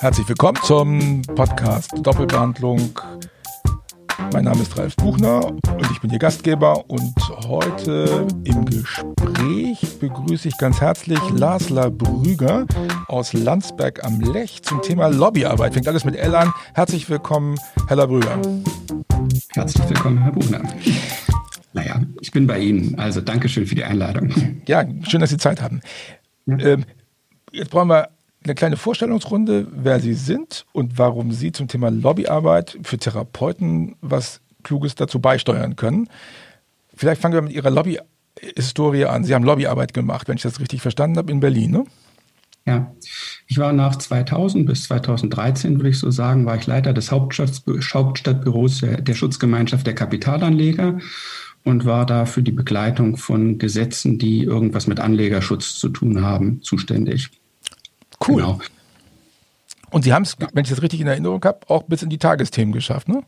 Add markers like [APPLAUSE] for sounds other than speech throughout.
Herzlich willkommen zum Podcast Doppelbehandlung. Mein Name ist Ralf Buchner und ich bin Ihr Gastgeber und heute im Gespräch begrüße ich ganz herzlich Lasla Brüger aus Landsberg am Lech zum Thema Lobbyarbeit. Fängt alles mit L an. Herzlich willkommen, Herr Brüger. Herzlich willkommen, Herr Buchner. Naja, ich bin bei Ihnen. Also Dankeschön für die Einladung. Ja, schön, dass Sie Zeit haben. Ähm, jetzt brauchen wir eine kleine Vorstellungsrunde, wer Sie sind und warum Sie zum Thema Lobbyarbeit für Therapeuten was Kluges dazu beisteuern können. Vielleicht fangen wir mit Ihrer Lobbyhistorie an. Sie haben Lobbyarbeit gemacht, wenn ich das richtig verstanden habe, in Berlin, ne? Ja, ich war nach 2000 bis 2013, würde ich so sagen, war ich Leiter des Hauptstadtbüros der, der Schutzgemeinschaft der Kapitalanleger und war da für die Begleitung von Gesetzen, die irgendwas mit Anlegerschutz zu tun haben, zuständig. Cool. Genau. Und Sie haben es, wenn ich das richtig in Erinnerung habe, auch bis in die Tagesthemen geschafft, ne?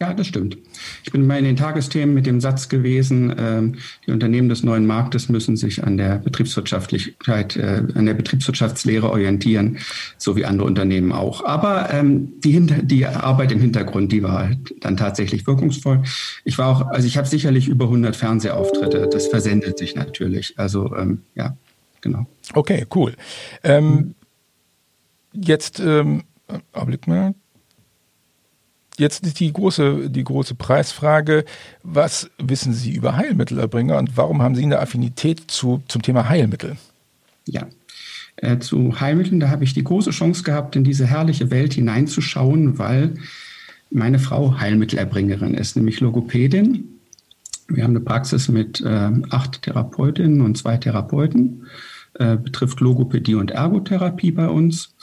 Ja, das stimmt. Ich bin mal in den Tagesthemen mit dem Satz gewesen, ähm, die Unternehmen des neuen Marktes müssen sich an der Betriebswirtschaftlichkeit, äh, an der Betriebswirtschaftslehre orientieren, so wie andere Unternehmen auch. Aber ähm, die, die Arbeit im Hintergrund, die war dann tatsächlich wirkungsvoll. Ich war auch, also ich habe sicherlich über 100 Fernsehauftritte. Das versendet sich natürlich. Also ähm, ja, genau. Okay, cool. Ähm, jetzt, ähm, Augenblick mal. Jetzt die große, die große Preisfrage, was wissen Sie über Heilmittelerbringer und warum haben Sie eine Affinität zu, zum Thema Heilmittel? Ja, äh, zu Heilmitteln, da habe ich die große Chance gehabt, in diese herrliche Welt hineinzuschauen, weil meine Frau Heilmittelerbringerin ist, nämlich Logopädin. Wir haben eine Praxis mit äh, acht Therapeutinnen und zwei Therapeuten äh, betrifft Logopädie und Ergotherapie bei uns.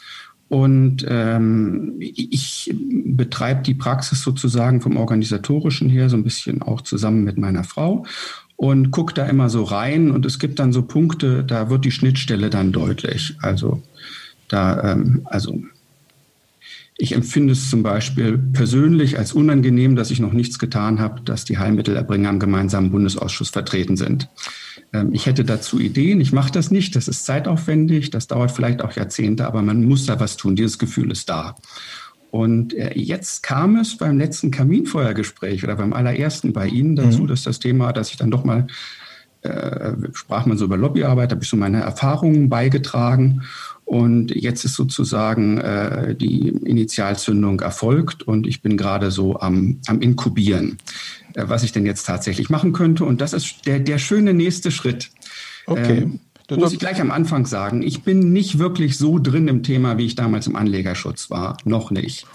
Und ähm, ich betreibe die Praxis sozusagen vom organisatorischen her so ein bisschen auch zusammen mit meiner Frau und gucke da immer so rein. Und es gibt dann so Punkte, da wird die Schnittstelle dann deutlich. Also da, ähm, also ich empfinde es zum Beispiel persönlich als unangenehm, dass ich noch nichts getan habe, dass die Heilmittelerbringer im gemeinsamen Bundesausschuss vertreten sind. Ähm, ich hätte dazu Ideen, ich mache das nicht, das ist zeitaufwendig, das dauert vielleicht auch Jahrzehnte, aber man muss da was tun, dieses Gefühl ist da. Und äh, jetzt kam es beim letzten Kaminfeuergespräch oder beim allerersten bei Ihnen dazu, mhm. dass das Thema, dass ich dann doch mal äh, sprach man so über Lobbyarbeit, habe ich so meine Erfahrungen beigetragen und jetzt ist sozusagen äh, die Initialzündung erfolgt und ich bin gerade so am, am Inkubieren, äh, was ich denn jetzt tatsächlich machen könnte. Und das ist der, der schöne nächste Schritt. Okay. Ähm, muss ich gleich am Anfang sagen, ich bin nicht wirklich so drin im Thema, wie ich damals im Anlegerschutz war. Noch nicht.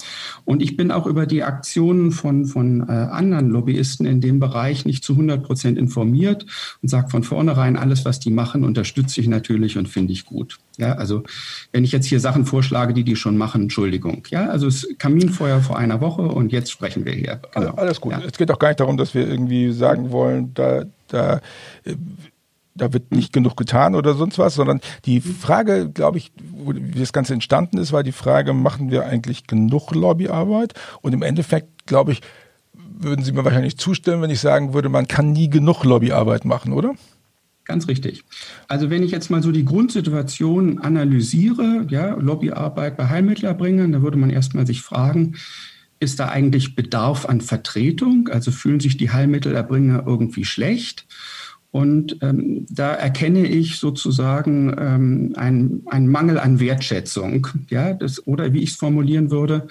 Und ich bin auch über die Aktionen von, von äh, anderen Lobbyisten in dem Bereich nicht zu 100 Prozent informiert und sage von vornherein, alles, was die machen, unterstütze ich natürlich und finde ich gut. Ja, also wenn ich jetzt hier Sachen vorschlage, die die schon machen, Entschuldigung. Ja, also es Kaminfeuer vor einer Woche und jetzt sprechen wir hier. Genau. Alles gut. Ja. Es geht auch gar nicht darum, dass wir irgendwie sagen wollen, da, da äh, da wird nicht genug getan oder sonst was, sondern die Frage, glaube ich, wie das Ganze entstanden ist, war die Frage, machen wir eigentlich genug Lobbyarbeit? Und im Endeffekt, glaube ich, würden Sie mir wahrscheinlich zustimmen, wenn ich sagen würde, man kann nie genug Lobbyarbeit machen, oder? Ganz richtig. Also wenn ich jetzt mal so die Grundsituation analysiere, ja, Lobbyarbeit bei Heilmittelerbringern, da würde man erstmal sich fragen, ist da eigentlich Bedarf an Vertretung? Also fühlen sich die Heilmittelerbringer irgendwie schlecht? Und ähm, da erkenne ich sozusagen ähm, einen, Mangel an Wertschätzung, ja, das, oder wie ich es formulieren würde,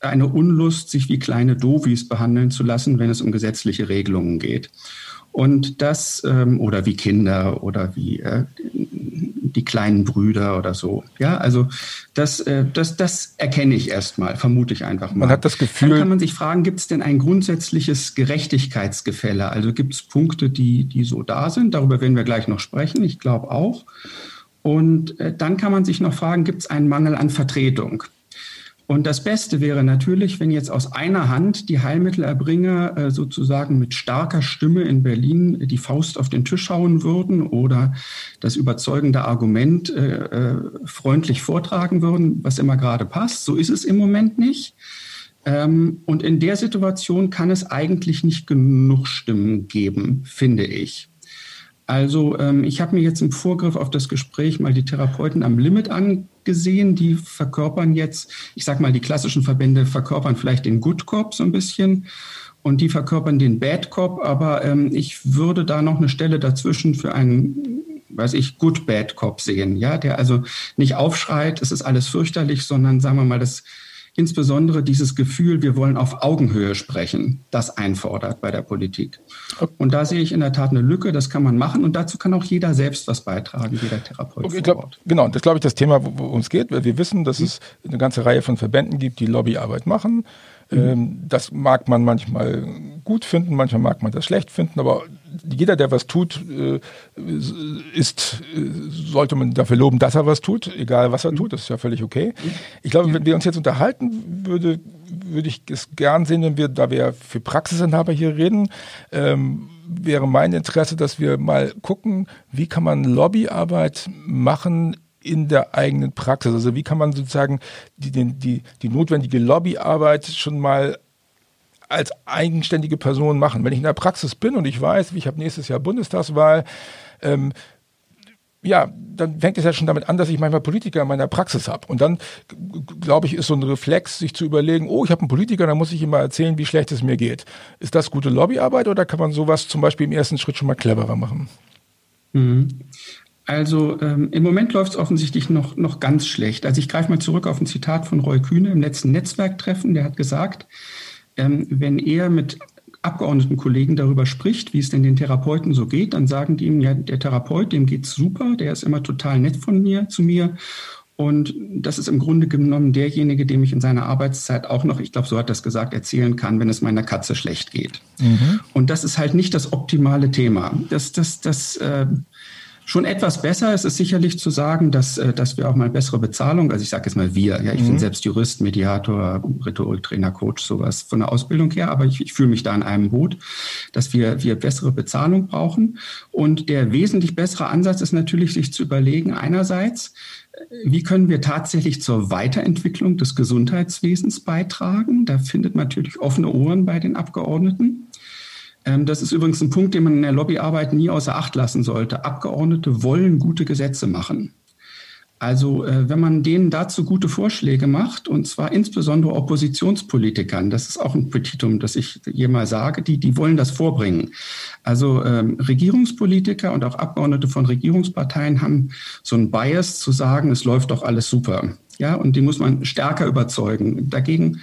eine Unlust, sich wie kleine Dovis behandeln zu lassen, wenn es um gesetzliche Regelungen geht. Und das, ähm, oder wie Kinder oder wie äh, die kleinen Brüder oder so. Ja, also das, äh, das, das erkenne ich erstmal, vermute ich einfach mal. Man hat das Gefühl. Dann kann man sich fragen, gibt es denn ein grundsätzliches Gerechtigkeitsgefälle? Also gibt es Punkte, die, die so da sind? Darüber werden wir gleich noch sprechen. Ich glaube auch. Und äh, dann kann man sich noch fragen, gibt es einen Mangel an Vertretung? Und das Beste wäre natürlich, wenn jetzt aus einer Hand die Heilmittelerbringer äh, sozusagen mit starker Stimme in Berlin die Faust auf den Tisch hauen würden oder das überzeugende Argument äh, äh, freundlich vortragen würden, was immer gerade passt. So ist es im Moment nicht. Ähm, und in der Situation kann es eigentlich nicht genug Stimmen geben, finde ich. Also ähm, ich habe mir jetzt im Vorgriff auf das Gespräch mal die Therapeuten am Limit angeschaut gesehen. Die verkörpern jetzt, ich sag mal, die klassischen Verbände verkörpern vielleicht den Good Cop so ein bisschen und die verkörpern den Bad Cop, aber ähm, ich würde da noch eine Stelle dazwischen für einen, weiß ich, Good Bad Cop sehen, ja, der also nicht aufschreit, es ist alles fürchterlich, sondern sagen wir mal, das insbesondere dieses Gefühl, wir wollen auf Augenhöhe sprechen, das einfordert bei der Politik. Und da sehe ich in der Tat eine Lücke, das kann man machen und dazu kann auch jeder selbst was beitragen, jeder Therapeut. Okay, glaub, genau, das glaube ich das Thema, worum es geht. Wir wissen, dass mhm. es eine ganze Reihe von Verbänden gibt, die Lobbyarbeit machen. Mhm. Ähm, das mag man manchmal gut finden, manchmal mag man das schlecht finden, aber jeder, der was tut, äh, ist, äh, sollte man dafür loben, dass er was tut, egal was er tut, das ist ja völlig okay. Ich glaube, wenn wir uns jetzt unterhalten, würde, würde ich es gern sehen, wenn wir, da wir für Praxisinhaber hier reden, ähm, wäre mein Interesse, dass wir mal gucken, wie kann man Lobbyarbeit machen in der eigenen Praxis. Also wie kann man sozusagen die, die, die notwendige Lobbyarbeit schon mal als eigenständige Person machen. Wenn ich in der Praxis bin und ich weiß, ich habe nächstes Jahr Bundestagswahl, ähm, ja, dann fängt es ja schon damit an, dass ich manchmal Politiker in meiner Praxis habe. Und dann, glaube ich, ist so ein Reflex, sich zu überlegen, oh, ich habe einen Politiker, dann muss ich ihm mal erzählen, wie schlecht es mir geht. Ist das gute Lobbyarbeit oder kann man sowas zum Beispiel im ersten Schritt schon mal cleverer machen? Mhm. Also ähm, im Moment läuft es offensichtlich noch, noch ganz schlecht. Also ich greife mal zurück auf ein Zitat von Roy Kühne im letzten Netzwerktreffen. Der hat gesagt, ähm, wenn er mit Abgeordnetenkollegen darüber spricht, wie es denn den Therapeuten so geht, dann sagen die ihm, ja, der Therapeut, dem geht's super, der ist immer total nett von mir zu mir. Und das ist im Grunde genommen derjenige, dem ich in seiner Arbeitszeit auch noch, ich glaube, so hat das gesagt, erzählen kann, wenn es meiner Katze schlecht geht. Mhm. Und das ist halt nicht das optimale Thema. Das, das, das äh, Schon etwas besser ist es sicherlich zu sagen, dass, äh, dass wir auch mal bessere Bezahlung, also ich sage jetzt mal wir, ja, ich mhm. bin selbst Jurist, Mediator, Rhetoriktrainer, Coach, sowas von der Ausbildung her, aber ich, ich fühle mich da in einem Boot, dass wir, wir bessere Bezahlung brauchen. Und der wesentlich bessere Ansatz ist natürlich, sich zu überlegen, einerseits, äh, wie können wir tatsächlich zur Weiterentwicklung des Gesundheitswesens beitragen? Da findet man natürlich offene Ohren bei den Abgeordneten. Ähm, das ist übrigens ein Punkt, den man in der Lobbyarbeit nie außer Acht lassen sollte. Abgeordnete wollen gute Gesetze machen. Also äh, wenn man denen dazu gute Vorschläge macht, und zwar insbesondere Oppositionspolitikern, das ist auch ein Petitum, das ich hier mal sage, die, die wollen das vorbringen. Also ähm, Regierungspolitiker und auch Abgeordnete von Regierungsparteien haben so ein Bias zu sagen, es läuft doch alles super. Ja, und die muss man stärker überzeugen. Dagegen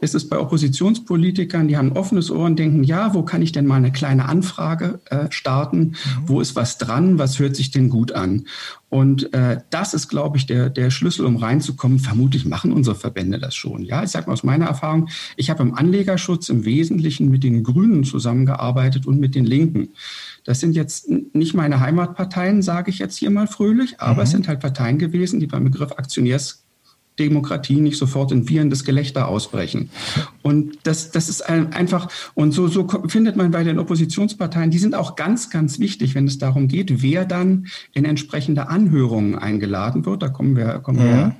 ist es bei Oppositionspolitikern, die haben ein offenes Ohr und denken, ja, wo kann ich denn mal eine kleine Anfrage äh, starten? Mhm. Wo ist was dran? Was hört sich denn gut an? Und äh, das ist, glaube ich, der, der Schlüssel, um reinzukommen. Vermutlich machen unsere Verbände das schon. Ja, ich sage mal aus meiner Erfahrung, ich habe im Anlegerschutz im Wesentlichen mit den Grünen zusammengearbeitet und mit den Linken. Das sind jetzt nicht meine Heimatparteien, sage ich jetzt hier mal fröhlich, aber mhm. es sind halt Parteien gewesen, die beim Begriff Aktionärs Demokratie nicht sofort in wiehendes Gelächter ausbrechen. Und das, das ist einfach, und so, so findet man bei den Oppositionsparteien, die sind auch ganz, ganz wichtig, wenn es darum geht, wer dann in entsprechende Anhörungen eingeladen wird. Da kommen wir, kommen wir ja.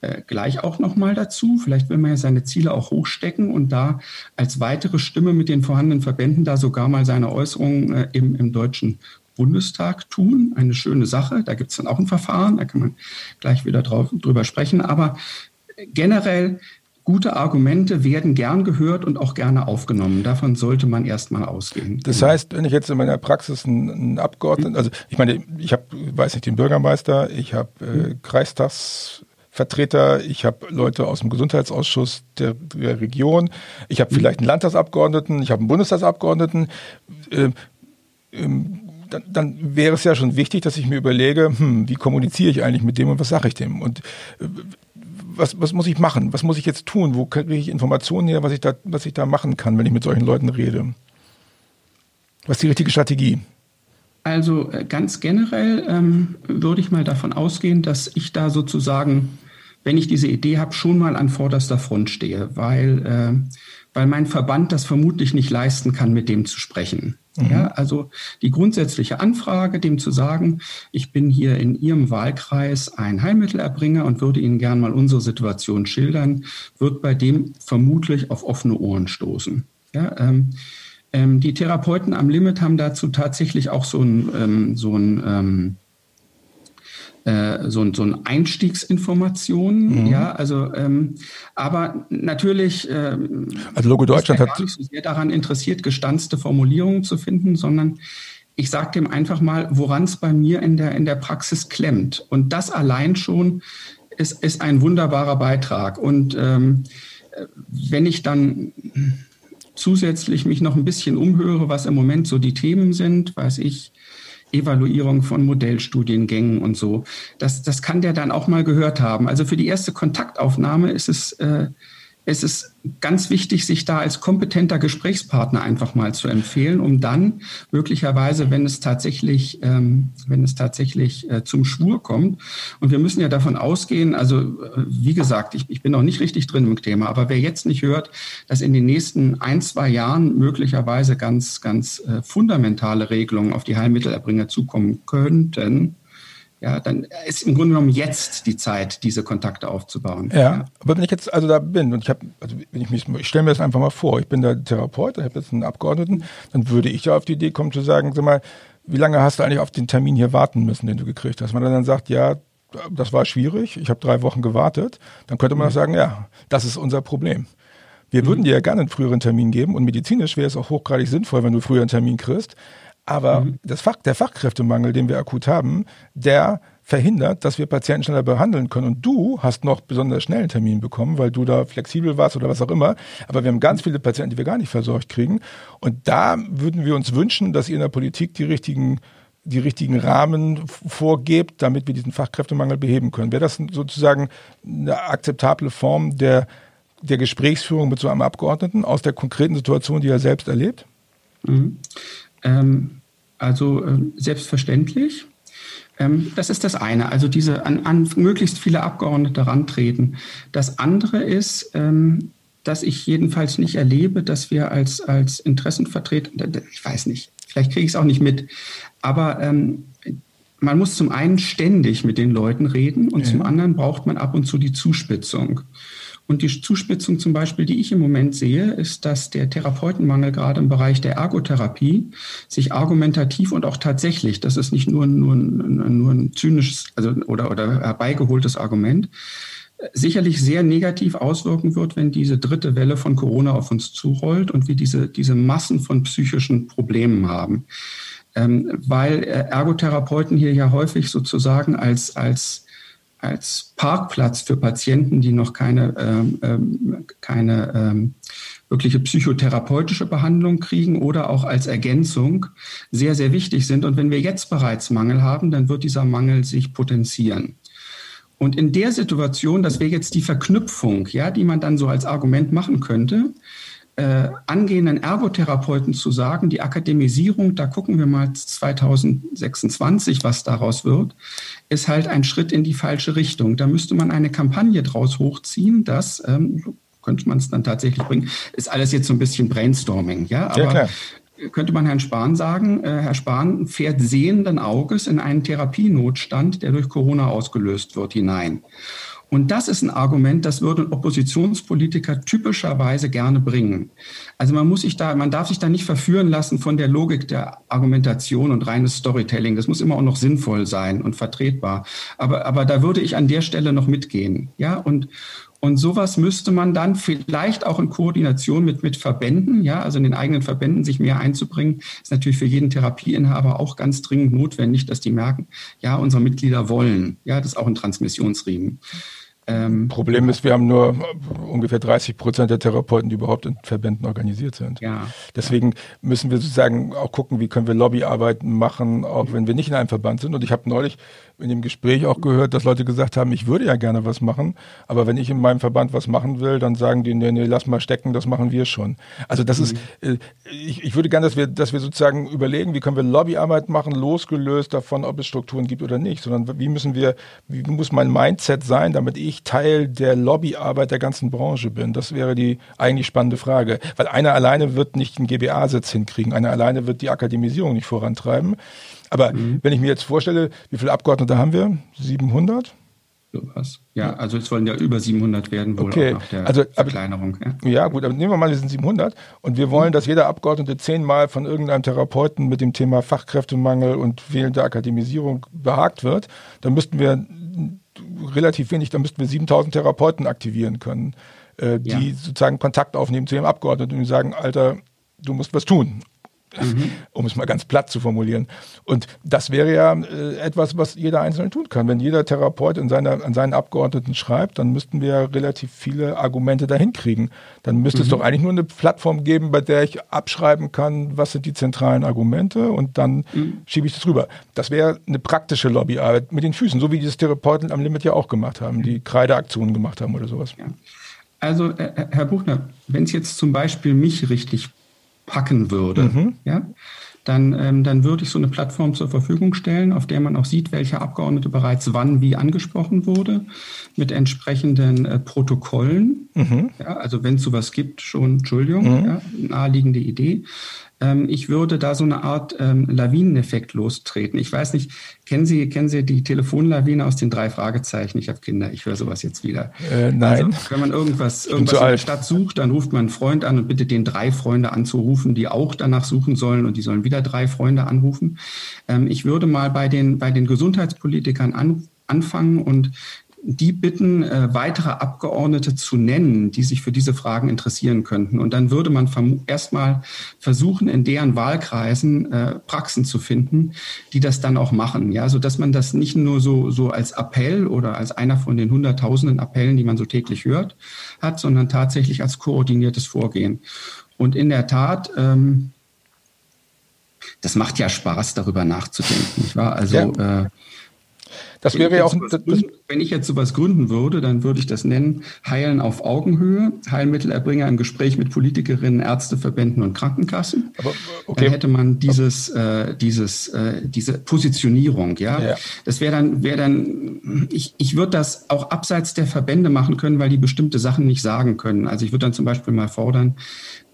äh, gleich auch nochmal dazu. Vielleicht will man ja seine Ziele auch hochstecken und da als weitere Stimme mit den vorhandenen Verbänden da sogar mal seine Äußerungen äh, im, im deutschen Bundestag tun. Eine schöne Sache. Da gibt es dann auch ein Verfahren, da kann man gleich wieder drauf, drüber sprechen. Aber generell gute Argumente werden gern gehört und auch gerne aufgenommen. Davon sollte man erstmal ausgehen. Das heißt, wenn ich jetzt in meiner Praxis einen, Abgeordneten, also ich meine, ich habe, weiß nicht, den Bürgermeister, ich habe äh, mhm. Kreistagsvertreter, ich habe Leute aus dem Gesundheitsausschuss der, der Region, ich habe mhm. vielleicht einen Landtagsabgeordneten, ich habe einen Bundestagsabgeordneten. Äh, ähm, dann, dann wäre es ja schon wichtig, dass ich mir überlege, hm, wie kommuniziere ich eigentlich mit dem und was sage ich dem? Und äh, was, was muss ich machen? Was muss ich jetzt tun? Wo kriege ich Informationen her, was ich da, was ich da machen kann, wenn ich mit solchen Leuten rede? Was ist die richtige Strategie? Also äh, ganz generell ähm, würde ich mal davon ausgehen, dass ich da sozusagen, wenn ich diese Idee habe, schon mal an vorderster Front stehe, weil, äh, weil mein Verband das vermutlich nicht leisten kann, mit dem zu sprechen. Mhm. Ja, also die grundsätzliche Anfrage, dem zu sagen, ich bin hier in Ihrem Wahlkreis ein Heilmittelerbringer und würde Ihnen gern mal unsere Situation schildern, wird bei dem vermutlich auf offene Ohren stoßen. Ja, ähm, ähm, die Therapeuten am Limit haben dazu tatsächlich auch so ein, ähm, so ein ähm, äh, so, so ein Einstiegsinformationen, mhm. ja, also ähm, aber natürlich ähm, also Logo Deutschland ist gar nicht so sehr daran interessiert, gestanzte Formulierungen zu finden, sondern ich sage dem einfach mal, woran es bei mir in der, in der Praxis klemmt. Und das allein schon ist, ist ein wunderbarer Beitrag. Und ähm, wenn ich dann zusätzlich mich noch ein bisschen umhöre, was im Moment so die Themen sind, weiß ich, Evaluierung von Modellstudiengängen und so. Das, das kann der dann auch mal gehört haben. Also für die erste Kontaktaufnahme ist es äh, es ist ganz wichtig, sich da als kompetenter Gesprächspartner einfach mal zu empfehlen, um dann möglicherweise, wenn es tatsächlich, ähm, wenn es tatsächlich äh, zum Schwur kommt, und wir müssen ja davon ausgehen, also äh, wie gesagt, ich, ich bin noch nicht richtig drin im Thema, aber wer jetzt nicht hört, dass in den nächsten ein, zwei Jahren möglicherweise ganz, ganz äh, fundamentale Regelungen auf die Heilmittelerbringer zukommen könnten, ja, dann ist im Grunde genommen jetzt die Zeit, diese Kontakte aufzubauen. Ja, ja. aber wenn ich jetzt also da bin und ich habe, also wenn ich mich, ich stelle mir das einfach mal vor, ich bin der Therapeut, ich habe jetzt einen Abgeordneten, dann würde ich ja auf die Idee kommen zu sagen, sag mal, wie lange hast du eigentlich auf den Termin hier warten müssen, den du gekriegt hast? Man dann sagt, ja, das war schwierig, ich habe drei Wochen gewartet, dann könnte man mhm. auch sagen, ja, das ist unser Problem. Wir mhm. würden dir ja gerne einen früheren Termin geben und medizinisch wäre es auch hochgradig sinnvoll, wenn du früher einen Termin kriegst. Aber mhm. das Fach, der Fachkräftemangel, den wir akut haben, der verhindert, dass wir Patienten schneller behandeln können. Und du hast noch besonders schnell einen Termin bekommen, weil du da flexibel warst oder was auch immer. Aber wir haben ganz viele Patienten, die wir gar nicht versorgt kriegen. Und da würden wir uns wünschen, dass ihr in der Politik die richtigen die richtigen Rahmen vorgebt, damit wir diesen Fachkräftemangel beheben können. Wäre das sozusagen eine akzeptable Form der, der Gesprächsführung mit so einem Abgeordneten aus der konkreten Situation, die er selbst erlebt? Mhm. Ähm, also äh, selbstverständlich. Ähm, das ist das eine, also diese an, an, möglichst viele Abgeordnete rantreten. Das andere ist, ähm, dass ich jedenfalls nicht erlebe, dass wir als, als Interessenvertreter, ich weiß nicht, vielleicht kriege ich es auch nicht mit, aber ähm, man muss zum einen ständig mit den Leuten reden und ja. zum anderen braucht man ab und zu die Zuspitzung. Und die Zuspitzung zum Beispiel, die ich im Moment sehe, ist, dass der Therapeutenmangel gerade im Bereich der Ergotherapie sich argumentativ und auch tatsächlich, das ist nicht nur, nur, nur ein zynisches also, oder, oder herbeigeholtes Argument, sicherlich sehr negativ auswirken wird, wenn diese dritte Welle von Corona auf uns zurollt und wir diese, diese Massen von psychischen Problemen haben. Ähm, weil äh, Ergotherapeuten hier ja häufig sozusagen als, als als Parkplatz für Patienten, die noch keine, ähm, ähm, keine ähm, wirkliche psychotherapeutische Behandlung kriegen oder auch als Ergänzung sehr, sehr wichtig sind. Und wenn wir jetzt bereits Mangel haben, dann wird dieser Mangel sich potenzieren. Und in der Situation, das wäre jetzt die Verknüpfung, ja, die man dann so als Argument machen könnte, äh, angehenden Ergotherapeuten zu sagen, die Akademisierung, da gucken wir mal 2026, was daraus wird, ist halt ein Schritt in die falsche Richtung. Da müsste man eine Kampagne draus hochziehen, dass ähm, könnte man es dann tatsächlich bringen. Ist alles jetzt so ein bisschen Brainstorming, ja, aber ja, könnte man Herrn Spahn sagen, äh, Herr Spahn fährt sehenden Auges in einen Therapienotstand, der durch Corona ausgelöst wird, hinein. Und das ist ein Argument, das würden Oppositionspolitiker typischerweise gerne bringen. Also man muss sich da, man darf sich da nicht verführen lassen von der Logik der Argumentation und reines Storytelling. Das muss immer auch noch sinnvoll sein und vertretbar. Aber, aber da würde ich an der Stelle noch mitgehen. Ja, und, und sowas müsste man dann vielleicht auch in Koordination mit, mit Verbänden, ja, also in den eigenen Verbänden sich mehr einzubringen, ist natürlich für jeden Therapieinhaber auch ganz dringend notwendig, dass die merken, ja, unsere Mitglieder wollen. Ja, das ist auch ein Transmissionsriemen. Ähm, Problem ist, wir haben nur ungefähr 30 Prozent der Therapeuten, die überhaupt in Verbänden organisiert sind. Ja, Deswegen müssen wir sozusagen auch gucken, wie können wir Lobbyarbeiten machen, auch wenn wir nicht in einem Verband sind. Und ich habe neulich in dem Gespräch auch gehört, dass Leute gesagt haben, ich würde ja gerne was machen, aber wenn ich in meinem Verband was machen will, dann sagen die, nee, nee, lass mal stecken, das machen wir schon. Also das mhm. ist, äh, ich, ich würde gerne, dass wir, dass wir sozusagen überlegen, wie können wir Lobbyarbeit machen, losgelöst davon, ob es Strukturen gibt oder nicht, sondern wie müssen wir, wie muss mein Mindset sein, damit ich Teil der Lobbyarbeit der ganzen Branche bin? Das wäre die eigentlich spannende Frage. Weil einer alleine wird nicht einen GBA-Sitz hinkriegen, einer alleine wird die Akademisierung nicht vorantreiben. Aber mhm. wenn ich mir jetzt vorstelle, wie viele Abgeordnete haben wir? 700? Sowas. Ja, also es wollen ja über 700 werden, wohl okay. auch nach der also, Verkleinerung. Ja. ja. gut, aber nehmen wir mal, wir sind 700 und wir wollen, mhm. dass jeder Abgeordnete zehnmal von irgendeinem Therapeuten mit dem Thema Fachkräftemangel und fehlende Akademisierung behagt wird. Dann müssten wir relativ wenig, dann müssten wir 7000 Therapeuten aktivieren können, äh, die ja. sozusagen Kontakt aufnehmen zu ihrem Abgeordneten und sagen, Alter, du musst was tun mhm. [LAUGHS] um es mal ganz platt zu formulieren. Und das wäre ja äh, etwas, was jeder Einzelne tun kann. Wenn jeder Therapeut in seiner, an seinen Abgeordneten schreibt, dann müssten wir ja relativ viele Argumente dahin kriegen. Dann müsste mhm. es doch eigentlich nur eine Plattform geben, bei der ich abschreiben kann, was sind die zentralen Argumente und dann mhm. schiebe ich das rüber. Das wäre eine praktische Lobbyarbeit mit den Füßen, so wie die das Therapeuten am Limit ja auch gemacht haben, die Kreideaktionen gemacht haben oder sowas. Ja. Also, äh, Herr Buchner, wenn es jetzt zum Beispiel mich richtig packen würde, mhm. ja, dann, ähm, dann würde ich so eine Plattform zur Verfügung stellen, auf der man auch sieht, welcher Abgeordnete bereits wann wie angesprochen wurde, mit entsprechenden äh, Protokollen. Mhm. Ja, also wenn es sowas gibt, schon, Entschuldigung, mhm. ja, naheliegende Idee. Ähm, ich würde da so eine Art ähm, Lawineneffekt lostreten. Ich weiß nicht, kennen Sie, kennen Sie die Telefonlawine aus den drei Fragezeichen? Ich habe Kinder, ich höre sowas jetzt wieder. Äh, nein. Also, wenn man irgendwas, irgendwas in der Stadt sucht, dann ruft man einen Freund an und bittet den drei Freunde anzurufen, die auch danach suchen sollen und die sollen wieder drei Freunde anrufen. Ähm, ich würde mal bei den, bei den Gesundheitspolitikern an, anfangen und die bitten, äh, weitere Abgeordnete zu nennen, die sich für diese Fragen interessieren könnten. Und dann würde man erstmal versuchen, in deren Wahlkreisen äh, Praxen zu finden, die das dann auch machen. Ja, so dass man das nicht nur so, so als Appell oder als einer von den hunderttausenden Appellen, die man so täglich hört, hat, sondern tatsächlich als koordiniertes Vorgehen. Und in der Tat, ähm, das macht ja Spaß, darüber nachzudenken. Nicht wahr? Also ja. äh, das wäre ja auch. Gründen, wenn ich jetzt sowas gründen würde, dann würde ich das nennen Heilen auf Augenhöhe, Heilmittelerbringer im Gespräch mit Politikerinnen, Ärzteverbänden und Krankenkassen. Aber, okay. Dann hätte man dieses, äh, dieses, äh, diese Positionierung, ja. ja. Das wäre dann, wäre dann, ich, ich würde das auch abseits der Verbände machen können, weil die bestimmte Sachen nicht sagen können. Also ich würde dann zum Beispiel mal fordern,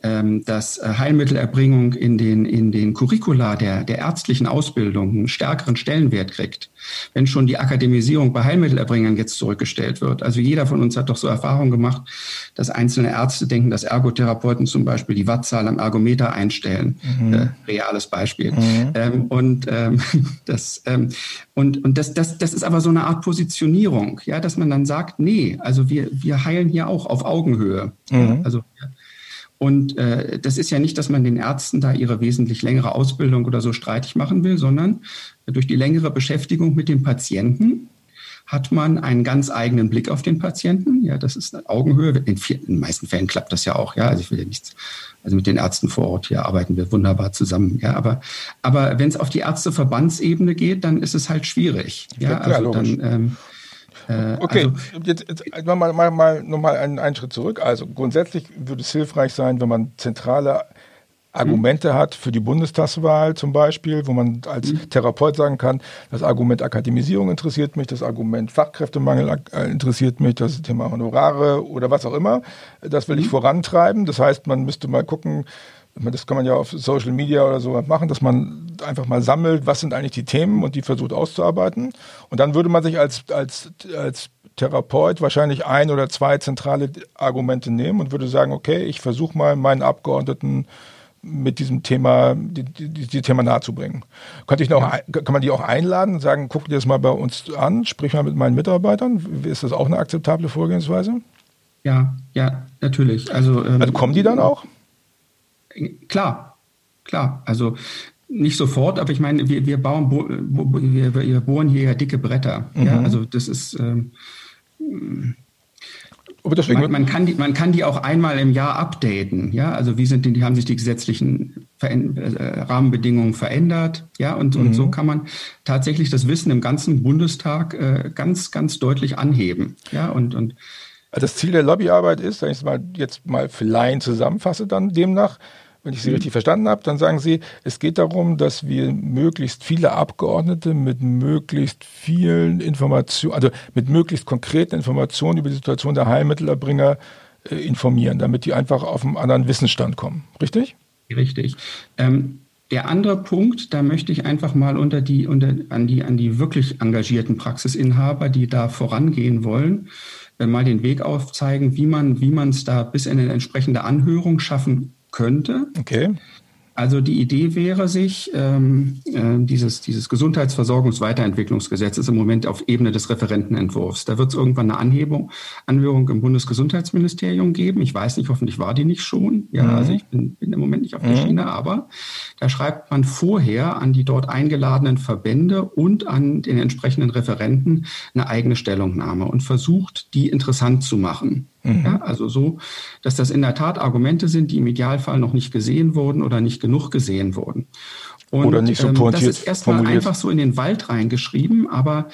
ähm, dass äh, Heilmittelerbringung in den, in den Curricula der, der ärztlichen Ausbildung einen stärkeren Stellenwert kriegt, wenn schon die Akademisierung bei Heilmittelerbringern jetzt zurückgestellt wird. Also jeder von uns hat doch so Erfahrungen gemacht, dass einzelne Ärzte denken, dass Ergotherapeuten zum Beispiel die Wattzahl am Ergometer einstellen. Mhm. Äh, reales Beispiel. Mhm. Ähm, und ähm, [LAUGHS] das, ähm, und, und das, das, das ist aber so eine Art Positionierung, ja, dass man dann sagt, nee, also wir, wir heilen hier auch auf Augenhöhe. Mhm. Also und äh, das ist ja nicht, dass man den Ärzten da ihre wesentlich längere Ausbildung oder so streitig machen will, sondern durch die längere Beschäftigung mit dem Patienten hat man einen ganz eigenen Blick auf den Patienten. Ja, das ist eine Augenhöhe. In, vier, in den meisten Fällen klappt das ja auch. Ja, also ich will ja nichts. Also mit den Ärzten vor Ort hier arbeiten wir wunderbar zusammen. Ja, aber aber wenn es auf die Ärzteverbandsebene geht, dann ist es halt schwierig. Ja, ja also dann ähm, äh, okay, also, jetzt, jetzt mal, mal, mal nochmal einen, einen Schritt zurück. Also grundsätzlich würde es hilfreich sein, wenn man zentrale Argumente hat für die Bundestagswahl zum Beispiel, wo man als mhm. Therapeut sagen kann, das Argument Akademisierung interessiert mich, das Argument Fachkräftemangel äh, interessiert mich, das Thema Honorare oder was auch immer. Das will mhm. ich vorantreiben. Das heißt, man müsste mal gucken, das kann man ja auf Social Media oder so machen, dass man einfach mal sammelt, was sind eigentlich die Themen und die versucht auszuarbeiten. Und dann würde man sich als, als, als Therapeut wahrscheinlich ein oder zwei zentrale Argumente nehmen und würde sagen, okay, ich versuche mal meinen Abgeordneten mit diesem Thema, die, die, die Thema nahezubringen. Könnte ich noch, ja. kann man die auch einladen und sagen, guck dir das mal bei uns an, sprich mal mit meinen Mitarbeitern. Ist das auch eine akzeptable Vorgehensweise? Ja, ja, natürlich. Also, ähm, also kommen die dann auch? Klar, klar. Also nicht sofort, aber ich meine, wir, wir bauen, wir, wir bohren hier ja dicke Bretter. Mhm. Ja, also das ist. Ähm, man, man, kann die, man kann die auch einmal im Jahr updaten. Ja, also wie sind denn, die haben sich die gesetzlichen äh, Rahmenbedingungen verändert. Ja, und, mhm. und so kann man tatsächlich das Wissen im ganzen Bundestag äh, ganz, ganz deutlich anheben. Ja, und, und also das Ziel der Lobbyarbeit ist, wenn ich es mal jetzt mal für Laien zusammenfasse, dann demnach, wenn ich Sie richtig verstanden habe, dann sagen Sie, es geht darum, dass wir möglichst viele Abgeordnete mit möglichst vielen Informationen, also mit möglichst konkreten Informationen über die Situation der Heilmittelerbringer äh, informieren, damit die einfach auf einen anderen Wissensstand kommen. Richtig? Richtig. Ähm, der andere Punkt, da möchte ich einfach mal unter die, unter, an, die, an die wirklich engagierten Praxisinhaber, die da vorangehen wollen, äh, mal den Weg aufzeigen, wie man wie man es da bis in eine entsprechende Anhörung schaffen könnte. Okay. Also die Idee wäre sich, ähm, äh, dieses, dieses Gesundheitsversorgungsweiterentwicklungsgesetz ist im Moment auf Ebene des Referentenentwurfs. Da wird es irgendwann eine Anhebung, Anhörung im Bundesgesundheitsministerium geben. Ich weiß nicht, hoffentlich war die nicht schon. Ja, mhm. also ich bin, bin im Moment nicht auf der mhm. Schiene, aber da schreibt man vorher an die dort eingeladenen Verbände und an den entsprechenden Referenten eine eigene Stellungnahme und versucht, die interessant zu machen. Mhm. Ja, also so, dass das in der Tat Argumente sind, die im Idealfall noch nicht gesehen wurden oder nicht genug gesehen wurden. Und, oder nicht so ähm, Das ist erstmal einfach so in den Wald reingeschrieben, aber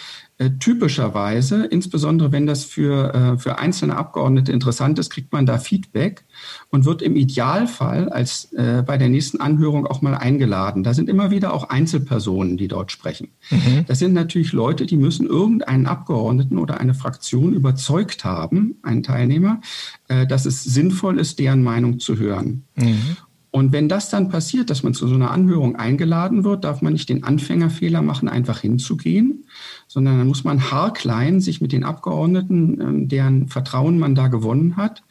typischerweise, insbesondere wenn das für, äh, für einzelne Abgeordnete interessant ist, kriegt man da Feedback und wird im Idealfall als äh, bei der nächsten Anhörung auch mal eingeladen. Da sind immer wieder auch Einzelpersonen, die dort sprechen. Mhm. Das sind natürlich Leute, die müssen irgendeinen Abgeordneten oder eine Fraktion überzeugt haben, einen Teilnehmer, äh, dass es sinnvoll ist, deren Meinung zu hören. Mhm. Und wenn das dann passiert, dass man zu so einer Anhörung eingeladen wird, darf man nicht den Anfängerfehler machen, einfach hinzugehen, sondern dann muss man haarklein sich mit den Abgeordneten, ähm, deren Vertrauen man da gewonnen hat,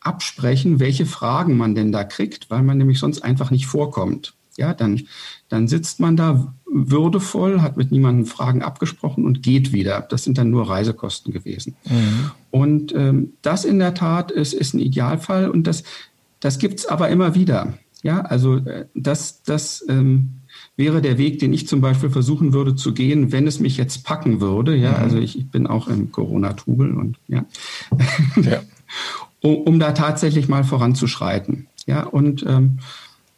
absprechen, welche Fragen man denn da kriegt, weil man nämlich sonst einfach nicht vorkommt. Ja, dann, dann sitzt man da würdevoll, hat mit niemandem Fragen abgesprochen und geht wieder. Das sind dann nur Reisekosten gewesen. Mhm. Und ähm, das in der Tat ist, ist ein Idealfall und das, das gibt's aber immer wieder. Ja, also äh, das, das ähm, wäre der Weg, den ich zum Beispiel versuchen würde zu gehen, wenn es mich jetzt packen würde. Ja, mhm. also ich, ich bin auch im Corona-Tubel und ja. ja. [LAUGHS] um, um, da tatsächlich mal voranzuschreiten. Ja, und ähm,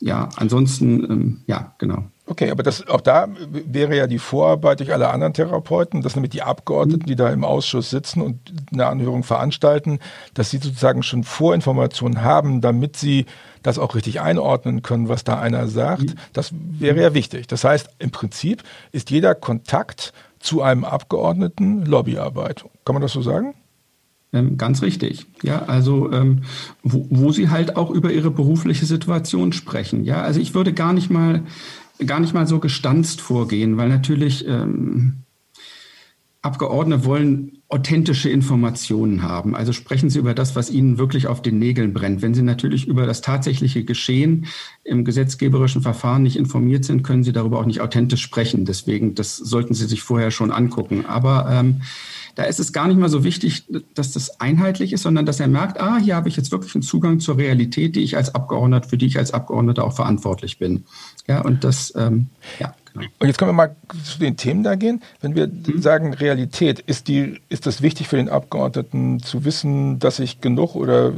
ja, ansonsten, ähm, ja, genau. Okay, aber das, auch da wäre ja die Vorarbeit durch alle anderen Therapeuten, dass nämlich die Abgeordneten, die da im Ausschuss sitzen und eine Anhörung veranstalten, dass sie sozusagen schon Vorinformationen haben, damit sie das auch richtig einordnen können, was da einer sagt. Mhm. Das wäre ja wichtig. Das heißt, im Prinzip ist jeder Kontakt zu einem Abgeordneten Lobbyarbeit. Kann man das so sagen? Ähm, ganz richtig. Ja, also ähm, wo, wo sie halt auch über ihre berufliche Situation sprechen. Ja, also ich würde gar nicht mal gar nicht mal so gestanzt vorgehen, weil natürlich ähm, Abgeordnete wollen authentische Informationen haben. Also sprechen Sie über das, was Ihnen wirklich auf den Nägeln brennt. Wenn Sie natürlich über das tatsächliche Geschehen im gesetzgeberischen Verfahren nicht informiert sind, können Sie darüber auch nicht authentisch sprechen. Deswegen, das sollten Sie sich vorher schon angucken. Aber ähm, da ist es gar nicht mal so wichtig, dass das einheitlich ist, sondern dass er merkt, ah, hier habe ich jetzt wirklich einen Zugang zur Realität, die ich als Abgeordneter, für die ich als Abgeordneter auch verantwortlich bin. Ja, und das, ähm, ja. Genau. Und jetzt können wir mal zu den Themen da gehen. Wenn wir mhm. sagen Realität, ist die, ist das wichtig für den Abgeordneten zu wissen, dass ich genug oder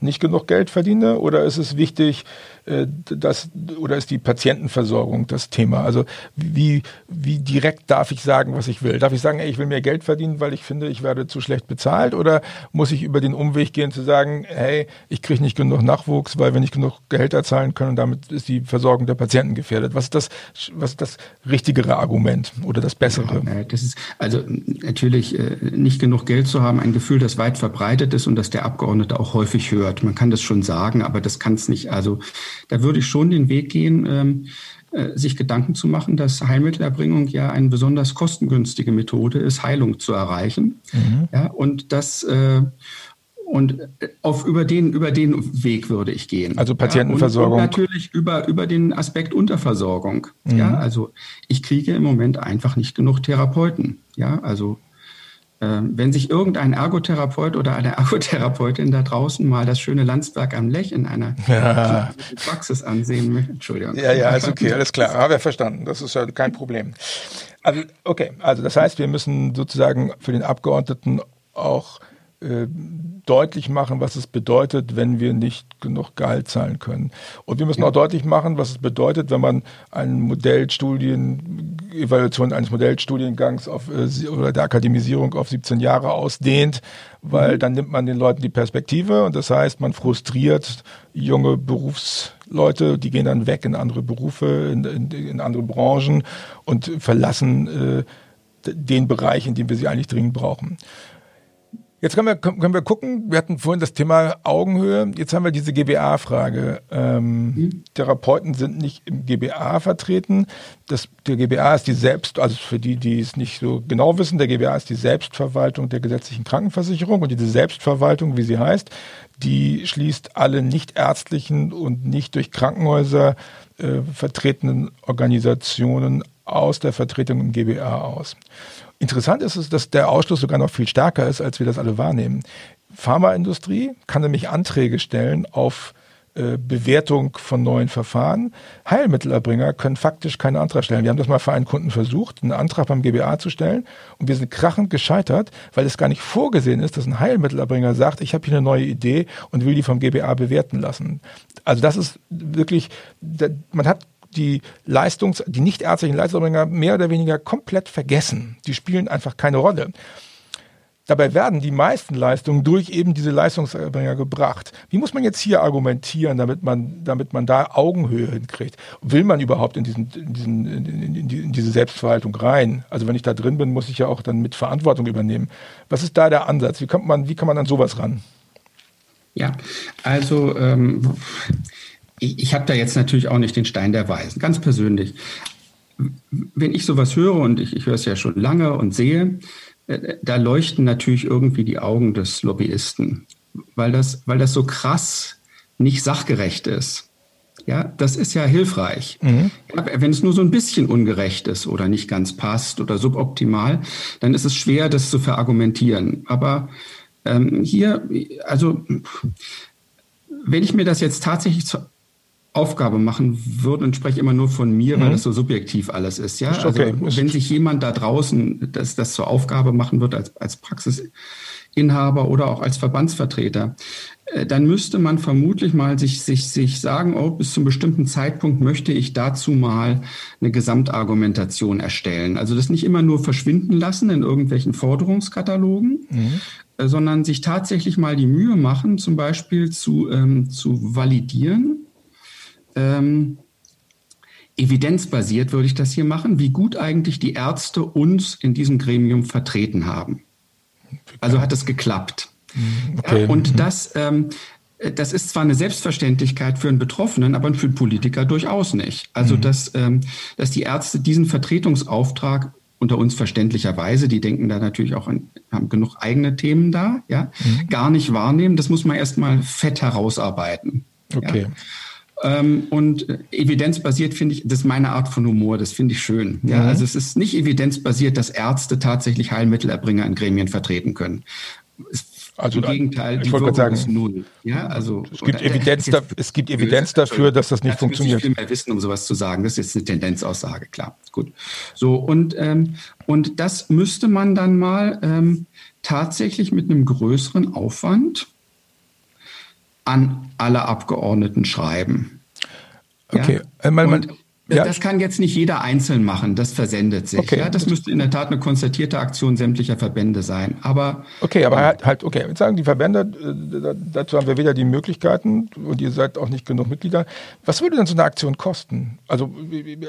nicht genug Geld verdiene? Oder ist es wichtig, das, oder ist die Patientenversorgung das Thema? Also wie, wie direkt darf ich sagen, was ich will? Darf ich sagen, ey, ich will mehr Geld verdienen, weil ich finde, ich werde zu schlecht bezahlt? Oder muss ich über den Umweg gehen zu sagen, hey, ich kriege nicht genug Nachwuchs, weil wir nicht genug Gehälter zahlen können und damit ist die Versorgung der Patienten gefährdet? Was ist das, was ist das richtigere Argument oder das bessere? Ja, das ist also natürlich äh, nicht genug Geld zu haben, ein Gefühl, das weit verbreitet ist und das der Abgeordnete auch häufig hört. Man kann das schon sagen, aber das kann es nicht. Also da würde ich schon den Weg gehen, ähm, äh, sich Gedanken zu machen, dass Heilmittelerbringung ja eine besonders kostengünstige Methode ist, Heilung zu erreichen. Mhm. Ja, und das äh, und auf über den über den Weg würde ich gehen. Also Patientenversorgung. Ja, und, und natürlich über über den Aspekt Unterversorgung. Mhm. Ja, also ich kriege im Moment einfach nicht genug Therapeuten. Ja, also wenn sich irgendein Ergotherapeut oder eine [LAUGHS] Ergotherapeutin da draußen mal das schöne Landsberg am Lech in einer [LAUGHS] ja. Praxis ansehen möchte, Entschuldigung. Ja, ja, ist okay, alles klar. Haben wir verstanden. Das ist ja kein Problem. Also, okay, also das heißt, wir müssen sozusagen für den Abgeordneten auch äh, deutlich machen, was es bedeutet, wenn wir nicht genug Gehalt zahlen können. Und wir müssen auch deutlich machen, was es bedeutet, wenn man einen Modellstudien, Evaluation eines Modellstudiengangs auf, äh, oder der Akademisierung auf 17 Jahre ausdehnt, weil mhm. dann nimmt man den Leuten die Perspektive und das heißt, man frustriert junge Berufsleute, die gehen dann weg in andere Berufe, in, in, in andere Branchen und verlassen äh, den Bereich, in dem wir sie eigentlich dringend brauchen. Jetzt können wir, können wir gucken, wir hatten vorhin das Thema Augenhöhe, jetzt haben wir diese GBA-Frage. Ähm, mhm. Therapeuten sind nicht im GBA vertreten. Das, der GBA ist die Selbst, also für die, die es nicht so genau wissen, der GBA ist die Selbstverwaltung der gesetzlichen Krankenversicherung und diese Selbstverwaltung, wie sie heißt, die schließt alle nicht ärztlichen und nicht durch Krankenhäuser äh, vertretenen Organisationen aus der Vertretung im GBA aus. Interessant ist es, dass der Ausschluss sogar noch viel stärker ist, als wir das alle wahrnehmen. Pharmaindustrie kann nämlich Anträge stellen auf äh, Bewertung von neuen Verfahren. Heilmittelerbringer können faktisch keinen Antrag stellen. Wir haben das mal für einen Kunden versucht, einen Antrag beim GBA zu stellen und wir sind krachend gescheitert, weil es gar nicht vorgesehen ist, dass ein Heilmittelerbringer sagt, ich habe hier eine neue Idee und will die vom GBA bewerten lassen. Also das ist wirklich, man hat die Leistungs-, die nicht ärztlichen Leistungserbringer mehr oder weniger komplett vergessen. Die spielen einfach keine Rolle. Dabei werden die meisten Leistungen durch eben diese Leistungserbringer gebracht. Wie muss man jetzt hier argumentieren, damit man, damit man da Augenhöhe hinkriegt? Will man überhaupt in, diesen, in, diesen, in, in diese Selbstverwaltung rein? Also wenn ich da drin bin, muss ich ja auch dann mit Verantwortung übernehmen. Was ist da der Ansatz? Wie, kommt man, wie kann man an sowas ran? Ja, also ähm, ich, ich habe da jetzt natürlich auch nicht den Stein der Weisen, ganz persönlich. Wenn ich sowas höre und ich, ich höre es ja schon lange und sehe, äh, da leuchten natürlich irgendwie die Augen des Lobbyisten, weil das, weil das so krass nicht sachgerecht ist. Ja, das ist ja hilfreich. Mhm. Wenn es nur so ein bisschen ungerecht ist oder nicht ganz passt oder suboptimal, dann ist es schwer, das zu verargumentieren. Aber ähm, hier, also wenn ich mir das jetzt tatsächlich zu, Aufgabe machen würde und spreche immer nur von mir, weil mhm. das so subjektiv alles ist. Ja, ist okay. also wenn sich jemand da draußen das, das zur Aufgabe machen wird als, als Praxisinhaber oder auch als Verbandsvertreter, äh, dann müsste man vermutlich mal sich, sich, sich sagen, oh, bis zum bestimmten Zeitpunkt möchte ich dazu mal eine Gesamtargumentation erstellen. Also das nicht immer nur verschwinden lassen in irgendwelchen Forderungskatalogen, mhm. Äh, sondern sich tatsächlich mal die Mühe machen, zum Beispiel zu, ähm, zu validieren, ähm, evidenzbasiert würde ich das hier machen, wie gut eigentlich die Ärzte uns in diesem Gremium vertreten haben. Also hat es geklappt. Mhm, okay. Ja, und mhm. das, ähm, das ist zwar eine Selbstverständlichkeit für einen Betroffenen, aber für einen Politiker durchaus nicht. Also, mhm. dass, ähm, dass die Ärzte diesen Vertretungsauftrag unter uns verständlicherweise, die denken da natürlich auch an, haben genug eigene Themen da, ja, mhm. gar nicht wahrnehmen. Das muss man erstmal fett herausarbeiten. Okay. Ja. Ähm, und äh, evidenzbasiert finde ich, das ist meine Art von Humor, das finde ich schön. Ja, mhm. also es ist nicht evidenzbasiert, dass Ärzte tatsächlich Heilmittelerbringer in Gremien vertreten können. Also im Gegenteil, ich wollte sagen, ist null. Ja, also es gibt Evidenz, da, es gibt Evidenz dafür, dass das nicht funktioniert. Ich viel mehr wissen, um sowas zu sagen. Das ist jetzt eine Tendenzaussage, klar. Gut. So und ähm, und das müsste man dann mal ähm, tatsächlich mit einem größeren Aufwand an alle Abgeordneten schreiben. Okay. Ja? Äh, man, man, ja. Das kann jetzt nicht jeder einzeln machen, das versendet sich. Okay. Ja, das müsste in der Tat eine konzertierte Aktion sämtlicher Verbände sein. Aber okay, aber halt, halt okay, jetzt sagen die Verbände, äh, dazu haben wir weder die Möglichkeiten und ihr seid auch nicht genug Mitglieder. Was würde denn so eine Aktion kosten? Also,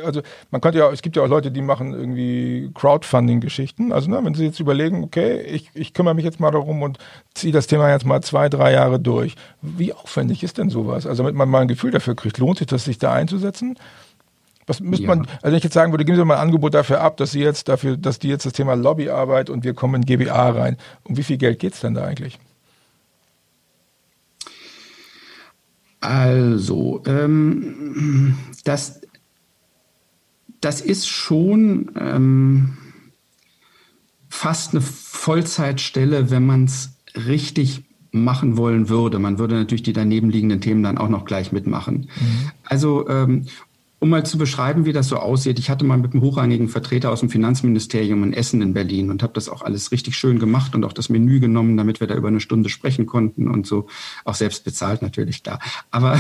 also man könnte ja, es gibt ja auch Leute, die machen irgendwie Crowdfunding-Geschichten. Also ne, wenn Sie jetzt überlegen, okay, ich, ich kümmere mich jetzt mal darum und ziehe das Thema jetzt mal zwei, drei Jahre durch. Wie aufwendig ist denn sowas? Also damit man mal ein Gefühl dafür kriegt, lohnt sich das, sich da einzusetzen? Was müsste ja. man, also wenn ich jetzt sagen würde, geben Sie mal ein Angebot dafür ab, dass Sie jetzt dafür, dass die jetzt das Thema Lobbyarbeit und wir kommen in GBA rein. Um wie viel Geld geht es denn da eigentlich? Also, ähm, das, das ist schon ähm, fast eine Vollzeitstelle, wenn man es richtig machen wollen würde. Man würde natürlich die daneben liegenden Themen dann auch noch gleich mitmachen. Mhm. Also ähm, um mal zu beschreiben, wie das so aussieht, ich hatte mal mit einem hochrangigen Vertreter aus dem Finanzministerium in Essen in Berlin und habe das auch alles richtig schön gemacht und auch das Menü genommen, damit wir da über eine Stunde sprechen konnten und so. Auch selbst bezahlt natürlich, da. Aber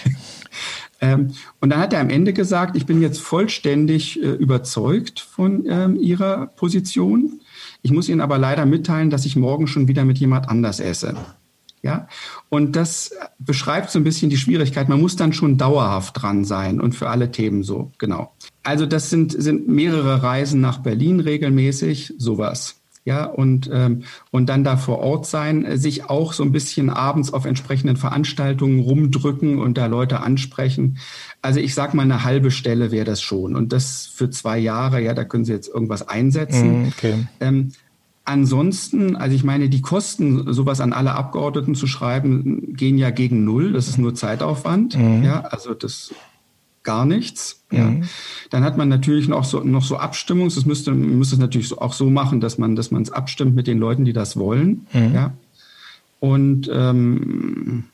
[LAUGHS] ähm, und dann hat er am Ende gesagt, ich bin jetzt vollständig äh, überzeugt von ähm, Ihrer Position. Ich muss Ihnen aber leider mitteilen, dass ich morgen schon wieder mit jemand anders esse. Ja, und das beschreibt so ein bisschen die Schwierigkeit. Man muss dann schon dauerhaft dran sein und für alle Themen so, genau. Also das sind, sind mehrere Reisen nach Berlin regelmäßig, sowas. ja, und, ähm, und dann da vor Ort sein, sich auch so ein bisschen abends auf entsprechenden Veranstaltungen rumdrücken und da Leute ansprechen. Also ich sag mal, eine halbe Stelle wäre das schon. Und das für zwei Jahre, ja, da können Sie jetzt irgendwas einsetzen. Mhm, okay. Ähm, Ansonsten, also ich meine, die Kosten, sowas an alle Abgeordneten zu schreiben, gehen ja gegen Null. Das ist nur Zeitaufwand. Mhm. Ja, also das gar nichts. Ja. Mhm. Dann hat man natürlich noch so, noch so Abstimmungs, das müsste, müsste es natürlich auch so machen, dass man, dass man es abstimmt mit den Leuten, die das wollen. Mhm. Ja. Und ähm,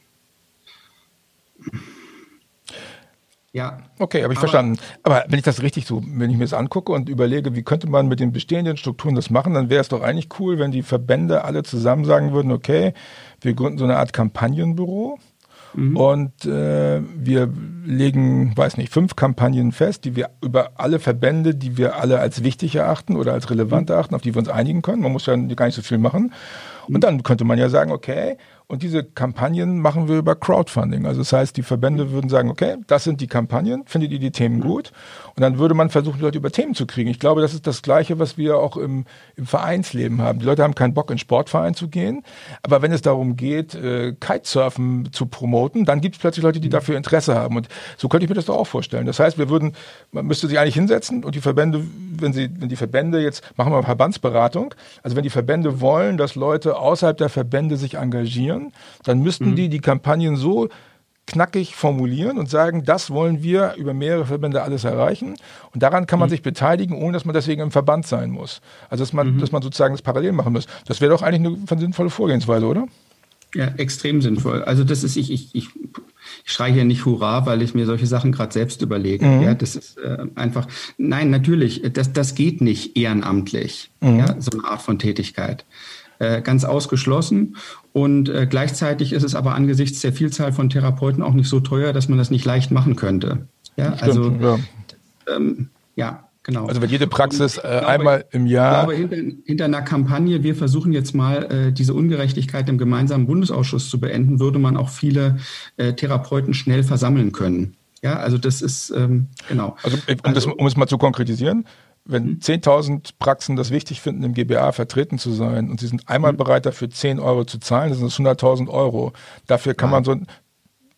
ja. Okay, habe ich aber, verstanden. Aber wenn ich das richtig so, wenn ich mir das angucke und überlege, wie könnte man mit den bestehenden Strukturen das machen, dann wäre es doch eigentlich cool, wenn die Verbände alle zusammen sagen würden, okay, wir gründen so eine Art Kampagnenbüro. Mhm. Und äh, wir legen, weiß nicht, fünf Kampagnen fest, die wir über alle Verbände, die wir alle als wichtig erachten oder als relevant mhm. erachten, auf die wir uns einigen können. Man muss ja gar nicht so viel machen. Und dann könnte man ja sagen, okay, und diese Kampagnen machen wir über Crowdfunding. Also das heißt, die Verbände würden sagen, okay, das sind die Kampagnen, findet ihr die Themen gut? Und dann würde man versuchen, die Leute über Themen zu kriegen. Ich glaube, das ist das Gleiche, was wir auch im, im Vereinsleben haben. Die Leute haben keinen Bock, in Sportverein zu gehen. Aber wenn es darum geht, äh, Kitesurfen zu promoten, dann gibt es plötzlich Leute, die dafür Interesse haben. Und so könnte ich mir das doch auch vorstellen. Das heißt, wir würden, man müsste sich eigentlich hinsetzen und die Verbände, wenn sie, wenn die Verbände jetzt, machen wir Verbandsberatung, also wenn die Verbände wollen, dass Leute außerhalb der Verbände sich engagieren, dann müssten mhm. die die Kampagnen so knackig formulieren und sagen, das wollen wir über mehrere Verbände alles erreichen. Und daran kann man mhm. sich beteiligen, ohne dass man deswegen im Verband sein muss. Also dass man, mhm. dass man sozusagen das parallel machen muss. Das wäre doch eigentlich eine sinnvolle Vorgehensweise, oder? Ja, extrem sinnvoll. Also das ist, ich, ich, ich, ich schreie hier nicht Hurra, weil ich mir solche Sachen gerade selbst überlege. Mhm. Ja, das ist äh, einfach, nein, natürlich, das, das geht nicht ehrenamtlich, mhm. ja, so eine Art von Tätigkeit. Äh, ganz ausgeschlossen. Und äh, gleichzeitig ist es aber angesichts der Vielzahl von Therapeuten auch nicht so teuer, dass man das nicht leicht machen könnte. Ja, Stimmt, also ja. Ähm, ja. Genau. Also wenn jede Praxis äh, glaube, einmal im Jahr. Ich glaube, hinter, hinter, einer Kampagne, wir versuchen jetzt mal diese Ungerechtigkeit im gemeinsamen Bundesausschuss zu beenden, würde man auch viele Therapeuten schnell versammeln können. Ja, also das ist ähm, genau. Also um, also, das, um es mal zu konkretisieren, wenn 10.000 mhm. Praxen das wichtig finden, im GBA vertreten zu sein und sie sind einmal mhm. bereit dafür 10 Euro zu zahlen, das sind 100.000 Euro. Dafür kann Nein. man so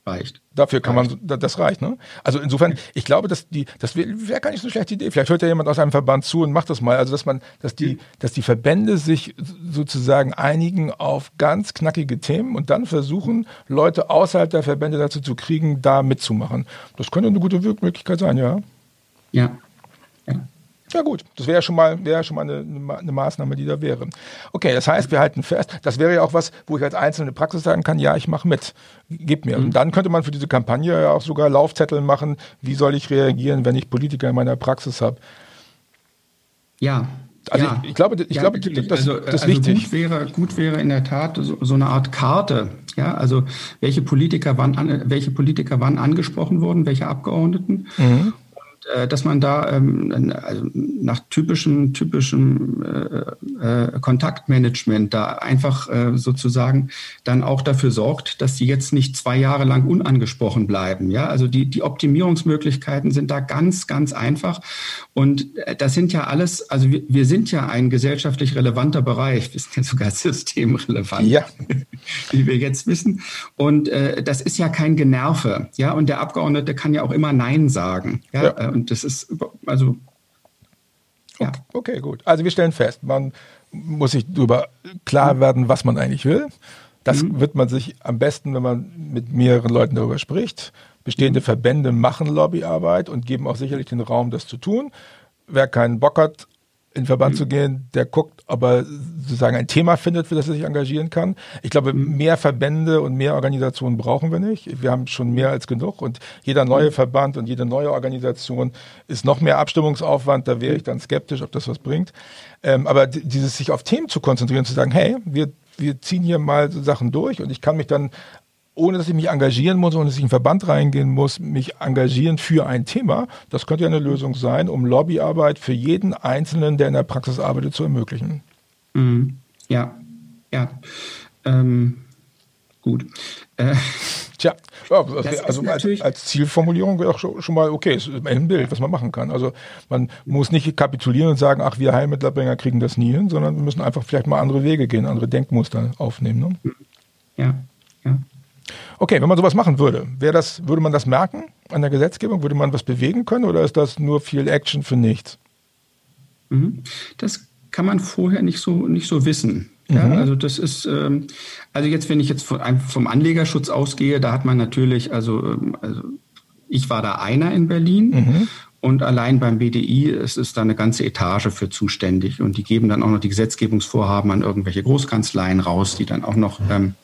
reicht. Dafür kann reicht. man, das reicht, ne? Also insofern, ich glaube, dass die, das wäre wär gar nicht so eine schlechte Idee. Vielleicht hört ja jemand aus einem Verband zu und macht das mal. Also, dass man, dass die, dass die Verbände sich sozusagen einigen auf ganz knackige Themen und dann versuchen, Leute außerhalb der Verbände dazu zu kriegen, da mitzumachen. Das könnte eine gute Wirkmöglichkeit sein, ja. Ja. ja. Ja gut, das wäre schon mal, wäre schon mal eine, eine, Maßnahme, die da wäre. Okay, das heißt, wir halten fest, das wäre ja auch was, wo ich als einzelne Praxis sagen kann, ja, ich mache mit, gib mir. Mhm. Und dann könnte man für diese Kampagne ja auch sogar Laufzettel machen, wie soll ich reagieren, wenn ich Politiker in meiner Praxis habe. Ja. Also ja. ich, ich, glaube, ich ja, glaube, das, das, also, das ist also wichtig. Gut wäre, gut wäre in der Tat so, so eine Art Karte. Ja, also welche Politiker wann, an, welche Politiker wann angesprochen wurden, welche Abgeordneten. Mhm äh, dass man da ähm, also nach typischem, typischem äh, äh, Kontaktmanagement da einfach äh, sozusagen dann auch dafür sorgt, dass die jetzt nicht zwei Jahre lang unangesprochen bleiben. Ja, also die, die Optimierungsmöglichkeiten sind da ganz, ganz einfach. Und äh, das sind ja alles, also wir, wir sind ja ein gesellschaftlich relevanter Bereich, wir sind ja sogar [LAUGHS] systemrelevant, ja. wie wir jetzt wissen. Und äh, das ist ja kein Generve. Ja, und der Abgeordnete kann ja auch immer Nein sagen. Ja, ja. Und das ist, also. Ja. Okay, okay, gut. Also wir stellen fest, man muss sich darüber klar werden, was man eigentlich will. Das mhm. wird man sich am besten, wenn man mit mehreren Leuten darüber spricht. Bestehende mhm. Verbände machen Lobbyarbeit und geben auch sicherlich den Raum, das zu tun. Wer keinen Bock hat, in den Verband mhm. zu gehen, der guckt, ob er sozusagen ein Thema findet, für das er sich engagieren kann. Ich glaube, mhm. mehr Verbände und mehr Organisationen brauchen wir nicht. Wir haben schon mehr als genug und jeder neue mhm. Verband und jede neue Organisation ist noch mehr Abstimmungsaufwand. Da wäre ich dann skeptisch, ob das was bringt. Ähm, aber dieses sich auf Themen zu konzentrieren, zu sagen, hey, wir wir ziehen hier mal so Sachen durch und ich kann mich dann ohne dass ich mich engagieren muss, ohne dass ich in einen Verband reingehen muss, mich engagieren für ein Thema. Das könnte ja eine Lösung sein, um Lobbyarbeit für jeden Einzelnen, der in der Praxis arbeitet, zu ermöglichen. Mhm. Ja, ja. Ähm, Gut. Äh, Tja, ja, also als, als, Zielformulierung wäre auch schon, mal okay, ist ein Bild, was man machen kann. Also man muss nicht kapitulieren und sagen, ach, wir Heilmittelbringer kriegen das nie hin, sondern wir müssen einfach vielleicht mal andere Wege gehen, andere Denkmuster aufnehmen. Ne? Ja, ja. Okay, wenn man sowas machen würde, wäre das, würde man das merken an der Gesetzgebung? Würde man was bewegen können oder ist das nur viel Action für nichts? Mhm. Das kann man vorher nicht so, nicht so wissen. Ja, mhm. also das ist, ähm, also jetzt, wenn ich jetzt von, vom Anlegerschutz ausgehe, da hat man natürlich, also, ähm, also ich war da einer in Berlin mhm. und allein beim BDI ist, ist da eine ganze Etage für zuständig und die geben dann auch noch die Gesetzgebungsvorhaben an irgendwelche Großkanzleien raus, die dann auch noch ähm,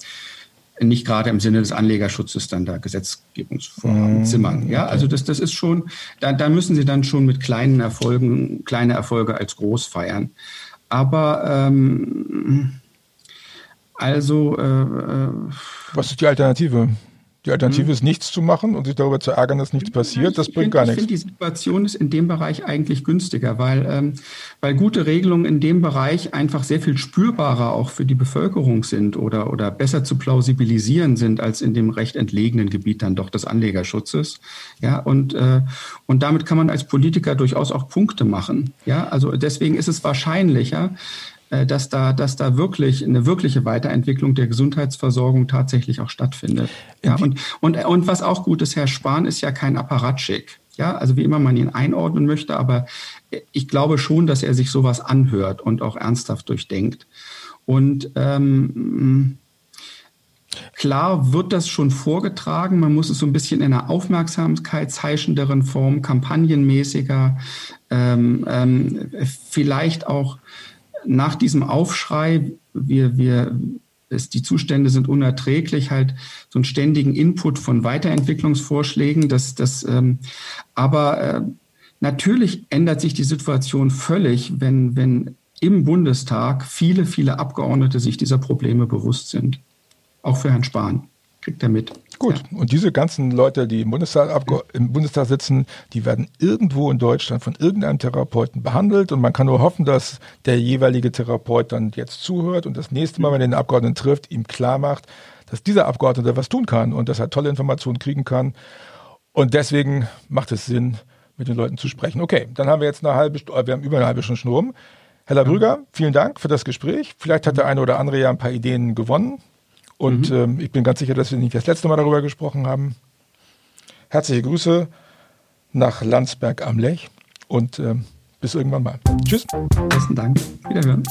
nicht gerade im Sinne des Anlegerschutzes dann da Gesetzgebungsvorhaben mhm. zimmern. Ja, also das, das ist schon, da, da müssen sie dann schon mit kleinen Erfolgen, kleine Erfolge als groß feiern. Aber ähm, also. Äh, äh, Was ist die Alternative? Die Alternative mhm. ist nichts zu machen und sich darüber zu ärgern, dass nichts passiert, das bringt find, gar nichts. Ich finde, die Situation ist in dem Bereich eigentlich günstiger, weil, ähm, weil gute Regelungen in dem Bereich einfach sehr viel spürbarer auch für die Bevölkerung sind oder, oder besser zu plausibilisieren sind als in dem recht entlegenen Gebiet dann doch des Anlegerschutzes. Ja, und, äh, und damit kann man als Politiker durchaus auch Punkte machen. Ja, also deswegen ist es wahrscheinlicher, dass da, dass da wirklich eine wirkliche Weiterentwicklung der Gesundheitsversorgung tatsächlich auch stattfindet. Ja, und, und, und was auch gut ist, Herr Spahn ist ja kein Apparatschik. Ja, also wie immer man ihn einordnen möchte, aber ich glaube schon, dass er sich sowas anhört und auch ernsthaft durchdenkt. Und ähm, Klar wird das schon vorgetragen. Man muss es so ein bisschen in einer aufmerksamkeitsheischenderen Form, kampagnenmäßiger, ähm, ähm, vielleicht auch nach diesem Aufschrei, wir, wir, es, die Zustände sind unerträglich, halt so einen ständigen Input von Weiterentwicklungsvorschlägen. Das, das, ähm, aber äh, natürlich ändert sich die Situation völlig, wenn, wenn im Bundestag viele, viele Abgeordnete sich dieser Probleme bewusst sind. Auch für Herrn Spahn kriegt er mit. Gut, ja. und diese ganzen Leute, die im Bundestag, im Bundestag sitzen, die werden irgendwo in Deutschland von irgendeinem Therapeuten behandelt und man kann nur hoffen, dass der jeweilige Therapeut dann jetzt zuhört und das nächste Mal, wenn er den Abgeordneten trifft, ihm klar macht, dass dieser Abgeordnete was tun kann und dass er tolle Informationen kriegen kann. Und deswegen macht es Sinn, mit den Leuten zu sprechen. Okay, dann haben wir jetzt eine halbe Stunde, wir haben über eine halbe Stunde schon rum. Herr Labrüger, vielen Dank für das Gespräch. Vielleicht hat der eine oder andere ja ein paar Ideen gewonnen. Und mhm. ähm, ich bin ganz sicher, dass wir nicht das letzte Mal darüber gesprochen haben. Herzliche Grüße nach Landsberg am Lech und ähm, bis irgendwann mal. Tschüss. Besten Dank. Wiederhören.